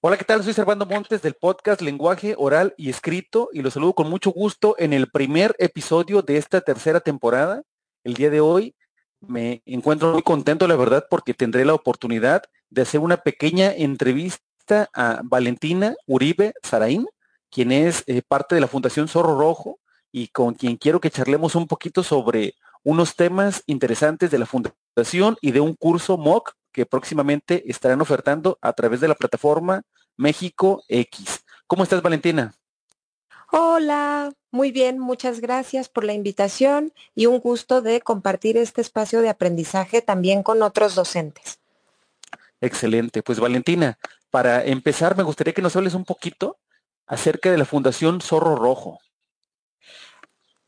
Hola, ¿qué tal? Soy Servando Montes del podcast Lenguaje Oral y Escrito y los saludo con mucho gusto en el primer episodio de esta tercera temporada. El día de hoy me encuentro muy contento, la verdad, porque tendré la oportunidad de hacer una pequeña entrevista a Valentina Uribe Saraín, quien es eh, parte de la Fundación Zorro Rojo y con quien quiero que charlemos un poquito sobre unos temas interesantes de la fundación y de un curso MOOC que próximamente estarán ofertando a través de la plataforma México X. ¿Cómo estás, Valentina? Hola, muy bien, muchas gracias por la invitación y un gusto de compartir este espacio de aprendizaje también con otros docentes. Excelente, pues Valentina, para empezar me gustaría que nos hables un poquito acerca de la Fundación Zorro Rojo.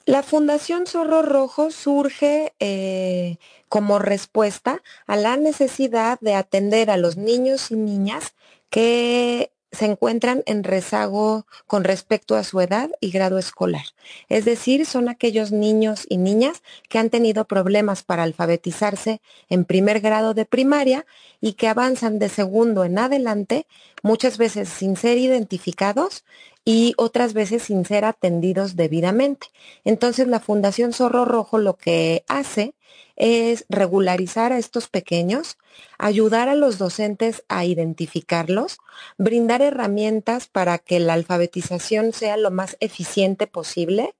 La Fundación Zorro Rojo surge eh, como respuesta a la necesidad de atender a los niños y niñas que se encuentran en rezago con respecto a su edad y grado escolar. Es decir, son aquellos niños y niñas que han tenido problemas para alfabetizarse en primer grado de primaria y que avanzan de segundo en adelante, muchas veces sin ser identificados y otras veces sin ser atendidos debidamente. Entonces, la Fundación Zorro Rojo lo que hace es regularizar a estos pequeños, ayudar a los docentes a identificarlos, brindar herramientas para que la alfabetización sea lo más eficiente posible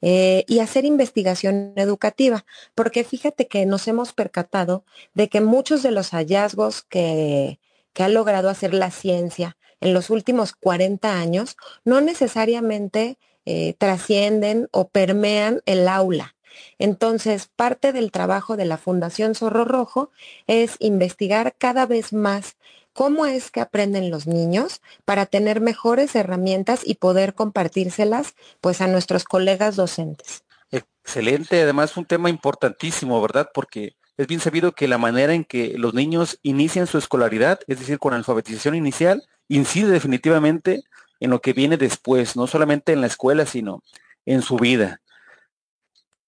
eh, y hacer investigación educativa, porque fíjate que nos hemos percatado de que muchos de los hallazgos que, que ha logrado hacer la ciencia en los últimos 40 años no necesariamente eh, trascienden o permean el aula. Entonces, parte del trabajo de la Fundación Zorro Rojo es investigar cada vez más cómo es que aprenden los niños para tener mejores herramientas y poder compartírselas pues a nuestros colegas docentes. Excelente, además un tema importantísimo, ¿verdad? Porque es bien sabido que la manera en que los niños inician su escolaridad, es decir, con alfabetización inicial, incide definitivamente en lo que viene después, no solamente en la escuela, sino en su vida.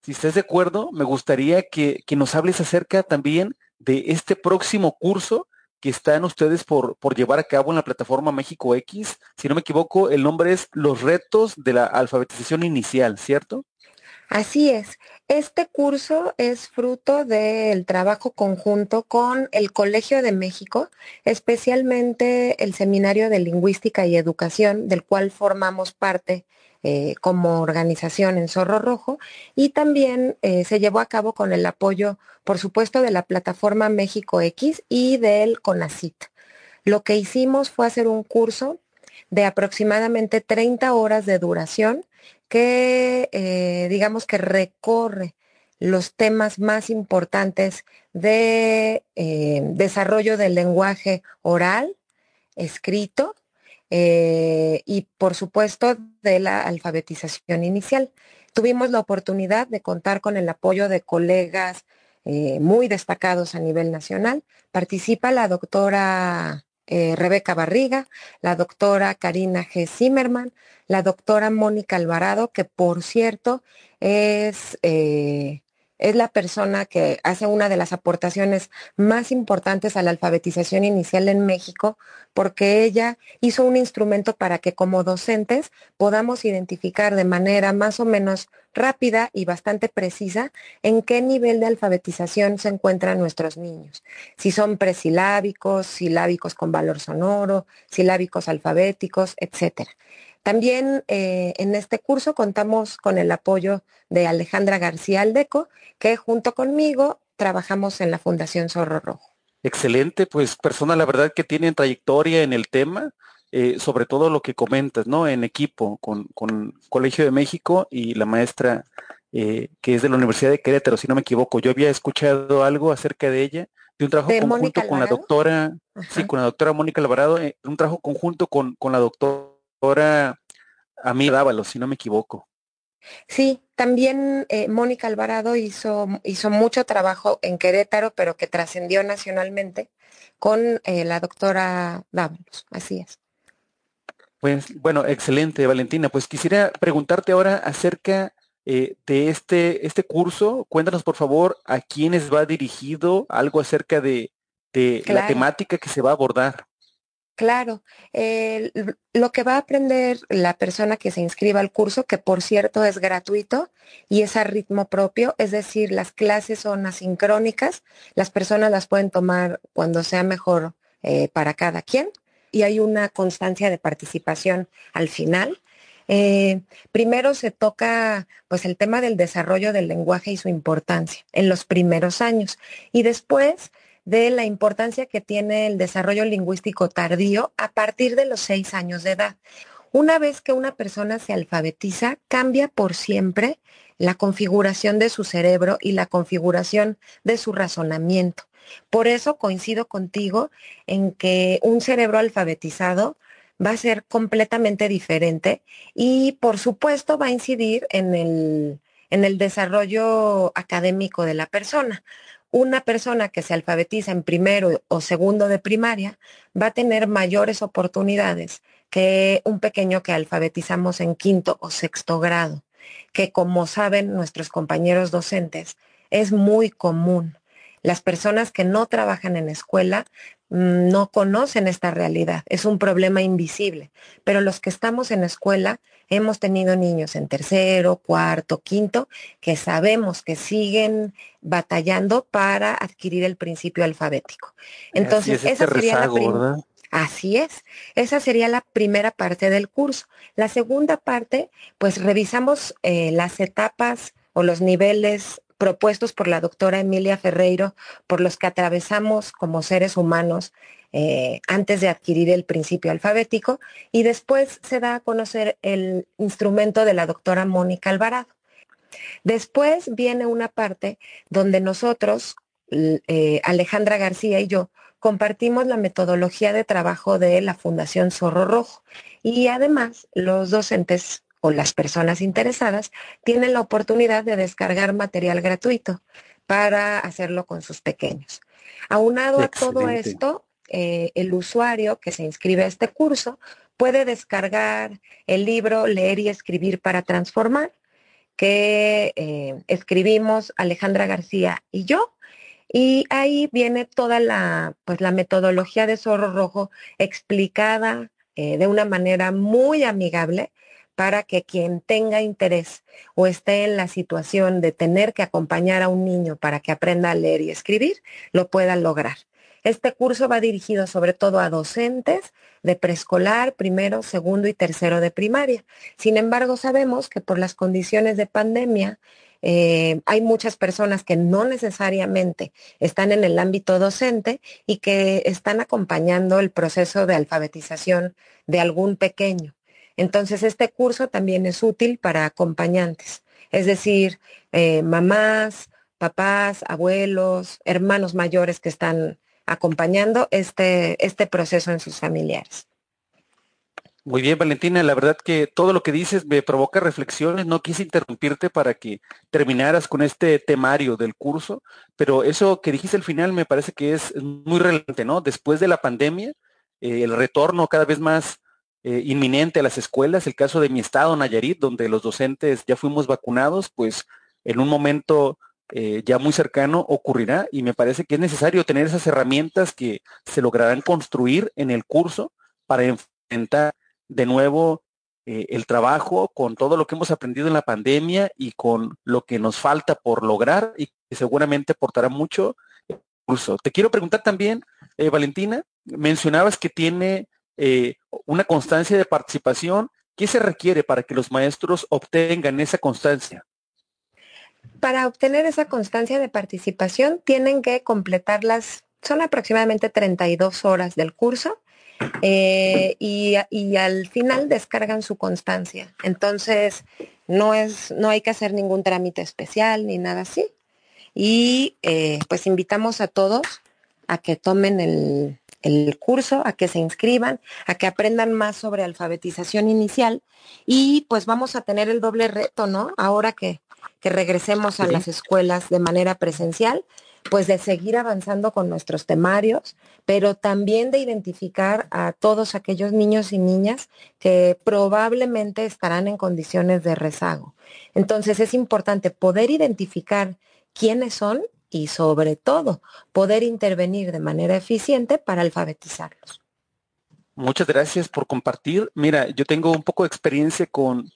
Si estás de acuerdo, me gustaría que, nos hables acerca también de este próximo curso que están ustedes por, por llevar a cabo en la plataforma México X. Si no me equivoco, el nombre es Los retos de la alfabetización inicial, ¿cierto? Así es. Este curso es fruto del trabajo conjunto con el Colegio de México, especialmente el Seminario de Lingüística y Educación, del cual formamos parte eh, como organización en Zorro Rojo y también eh, se llevó a cabo con el apoyo, por supuesto, de la plataforma México X y del CONACIT. Lo que hicimos fue hacer un curso de aproximadamente 30 horas de duración que, eh, digamos que recorre los temas más importantes de desarrollo del lenguaje oral, escrito eh, y por supuesto de la alfabetización inicial. Tuvimos la oportunidad de contar con el apoyo de colegas eh, muy destacados a nivel nacional. Participa la doctora eh, Rebeca Barriga, la doctora Karina G. Zimmerman, la doctora Mónica Alvarado, que por cierto es es la persona que hace una de las aportaciones más importantes a la alfabetización inicial en México, porque ella hizo un instrumento para que como docentes podamos identificar de manera más o menos rápida y bastante precisa en qué nivel de alfabetización se encuentran nuestros niños. Si son presilábicos, silábicos con valor sonoro, silábicos alfabéticos, etcétera. También eh, en este curso contamos con el apoyo de Alejandra García Aldeco, que junto conmigo trabajamos en la Fundación Zorro Rojo. Excelente, pues persona la verdad que tienen trayectoria en el tema, eh, sobre todo lo que comentas, ¿no? En equipo con, Colegio de México y la maestra eh, que es de la Universidad de Querétaro, si no me equivoco. Yo había escuchado algo acerca de ella, de un trabajo conjunto con la doctora, sí, con la doctora Mónica Alvarado, un trabajo conjunto con, con la doctora ahora a mí Dávalo, si no me equivoco. Sí, también eh, Mónica Alvarado hizo, hizo mucho trabajo en Querétaro, pero que trascendió nacionalmente con eh, la doctora Dávalos, así es. Pues bueno, excelente, Valentina. Pues quisiera preguntarte ahora acerca eh, de este, este curso. Cuéntanos, por favor, a quiénes va dirigido, algo acerca de, la temática que se va a abordar. Claro, lo que va a aprender la persona que se inscriba al curso, que por cierto es gratuito y es a ritmo propio, es decir, las clases son asincrónicas, las personas las pueden tomar cuando sea mejor eh, para cada quien y hay una constancia de participación al final. Eh, primero se toca pues el tema del desarrollo del lenguaje y su importancia en los primeros años y después de la importancia que tiene el desarrollo lingüístico tardío a partir de los seis años de edad. Una vez que una persona se alfabetiza, cambia por siempre la configuración de su cerebro y la configuración de su razonamiento. Por eso coincido contigo en que un cerebro alfabetizado va a ser completamente diferente y por supuesto va a incidir en el, en el desarrollo académico de la persona una persona que se alfabetiza en primero o segundo de primaria va a tener mayores oportunidades que un pequeño que alfabetizamos en quinto o sexto grado, que como saben nuestros compañeros docentes, es muy común. Las personas que no trabajan en escuela mm, no conocen esta realidad, es un problema invisible, pero los que estamos en escuela hemos tenido niños en tercero, cuarto, quinto, que sabemos que siguen batallando para adquirir el principio alfabético. Entonces, esa este sería la Así es, esa sería la primera parte del curso. La segunda parte, pues revisamos eh, las etapas o los niveles propuestos por la doctora Emilia Ferreiro, por los que atravesamos como seres humanos eh, antes de adquirir el principio alfabético, y después se da a conocer el instrumento de la doctora Mónica Alvarado. Después viene una parte donde nosotros, eh, Alejandra García y yo, compartimos la metodología de trabajo de la Fundación Zorro Rojo y además los docentes o las personas interesadas tienen la oportunidad de descargar material gratuito para hacerlo con sus pequeños. Aunado a todo esto, eh, el usuario que se inscribe a este curso puede descargar el libro Leer y Escribir para Transformar, que eh, escribimos Alejandra García y yo. Y ahí viene toda la, pues, la metodología de Zorro Rojo explicada eh, de una manera muy amigable para que quien tenga interés o esté en la situación de tener que acompañar a un niño para que aprenda a leer y escribir, lo pueda lograr. Este curso va dirigido sobre todo a docentes de preescolar, primero, segundo y tercero de primaria. Sin embargo, sabemos que por las condiciones de pandemia, eh, hay muchas personas que no necesariamente están en el ámbito docente y que están acompañando el proceso de alfabetización de algún pequeño. Entonces, este curso también es útil para acompañantes, es decir, eh, mamás, papás, abuelos, hermanos mayores que están acompañando este, este proceso en sus familiares. Muy bien, Valentina, la verdad que todo lo que dices me provoca reflexiones. No quise interrumpirte para que terminaras con este temario del curso, pero eso que dijiste al final me parece que es muy relevante, ¿no? Después de la pandemia, eh, el retorno cada vez más eh, inminente a las escuelas, el caso de mi estado, Nayarit, donde los docentes ya fuimos vacunados, pues en un momento eh, ya muy cercano ocurrirá y me parece que es necesario tener esas herramientas que se lograrán construir en el curso para enfrentar de nuevo eh, el trabajo con todo lo que hemos aprendido en la pandemia y con lo que nos falta por lograr y que seguramente aportará mucho el curso. Te quiero preguntar también, Valentina, mencionabas que tiene eh, una constancia de participación. ¿Qué se requiere para que los maestros obtengan esa constancia? Para obtener esa constancia de participación tienen que completar las, son aproximadamente 32 horas del curso eh, y, al final descargan su constancia. Entonces, no, es, no hay que hacer ningún trámite especial ni nada así. Y eh, pues invitamos a todos a que tomen el, el curso, a que se inscriban, a que aprendan más sobre alfabetización inicial y pues vamos a tener el doble reto, ¿no? Ahora que, que regresemos a las escuelas de manera presencial, pues de seguir avanzando con nuestros temarios, pero también de identificar a todos aquellos niños y niñas que probablemente estarán en condiciones de rezago. Entonces es importante poder identificar quiénes son y sobre todo poder intervenir de manera eficiente para alfabetizarlos. Muchas gracias por compartir. Mira, yo tengo un poco de experiencia con,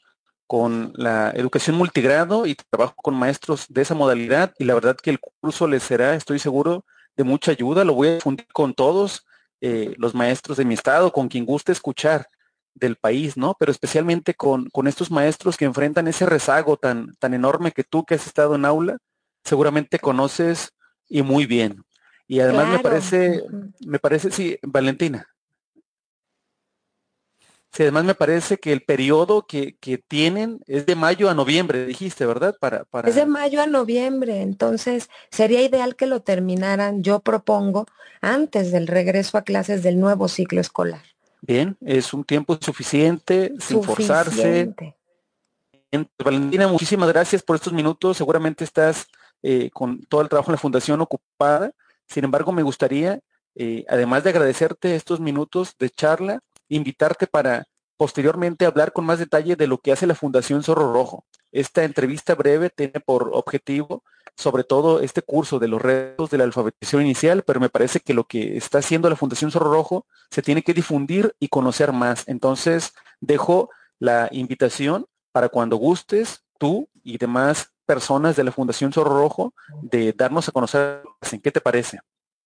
con la educación multigrado y trabajo con maestros de esa modalidad y la verdad que el curso les será, estoy seguro, de mucha ayuda. Lo voy a difundir con todos eh, los maestros de mi estado, con quien guste escuchar del país, ¿no? Pero especialmente con, con estos maestros que enfrentan ese rezago tan, tan enorme que tú que has estado en aula, seguramente conoces y muy bien. Y además me parece, me parece, sí, Valentina. Sí, además me parece que el periodo que, tienen es de mayo a noviembre, dijiste, ¿verdad? Para, para... Es de mayo a noviembre, entonces sería ideal que lo terminaran, yo propongo, antes del regreso a clases del nuevo ciclo escolar. Bien, es un tiempo suficiente, sin forzarse. Valentina, muchísimas gracias por estos minutos. Seguramente estás eh, con todo el trabajo en la fundación ocupada. Sin embargo, me gustaría, eh, además de agradecerte estos minutos de charla, invitarte para posteriormente hablar con más detalle de lo que hace la Fundación Zorro Rojo. Esta entrevista breve tiene por objetivo sobre todo este curso de los retos de la alfabetización inicial, pero me parece que lo que está haciendo la Fundación Zorro Rojo se tiene que difundir y conocer más. Entonces, dejo la invitación para cuando gustes, tú y demás personas de la Fundación Zorro Rojo, de darnos a conocer qué te parece.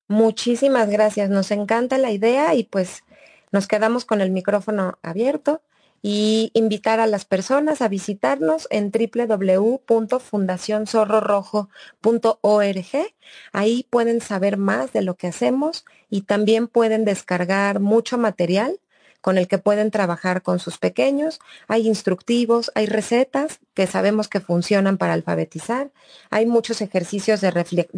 Muchísimas gracias, nos encanta la idea y pues nos quedamos con el micrófono abierto y invitar a las personas a visitarnos en www.fundacionzorrorojo.org. Ahí pueden saber más de lo que hacemos y también pueden descargar mucho material con el que pueden trabajar con sus pequeños. Hay instructivos, hay recetas que sabemos que funcionan para alfabetizar. Hay muchos ejercicios de,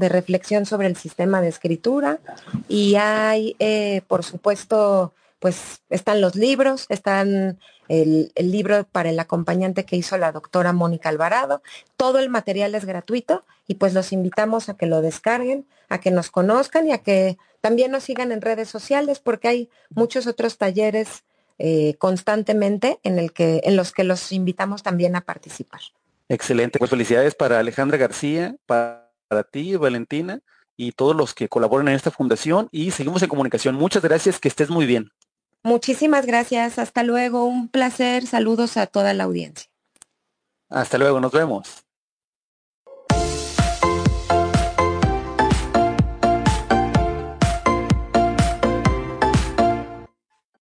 reflexión sobre el sistema de escritura y hay, eh, por supuesto, pues están los libros, están el, libro para el acompañante que hizo la doctora Mónica Alvarado. Todo el material es gratuito y pues los invitamos a que lo descarguen, a que nos conozcan y a que también nos sigan en redes sociales porque hay muchos otros talleres eh, constantemente en, el que, en los que los invitamos también a participar. Excelente, pues felicidades para Alejandra García, para, para ti, Valentina y todos los que colaboran en esta fundación y seguimos en comunicación. Muchas gracias, que estés muy bien. Muchísimas gracias. Hasta luego. Un placer. Saludos a toda la audiencia. Hasta luego. Nos vemos.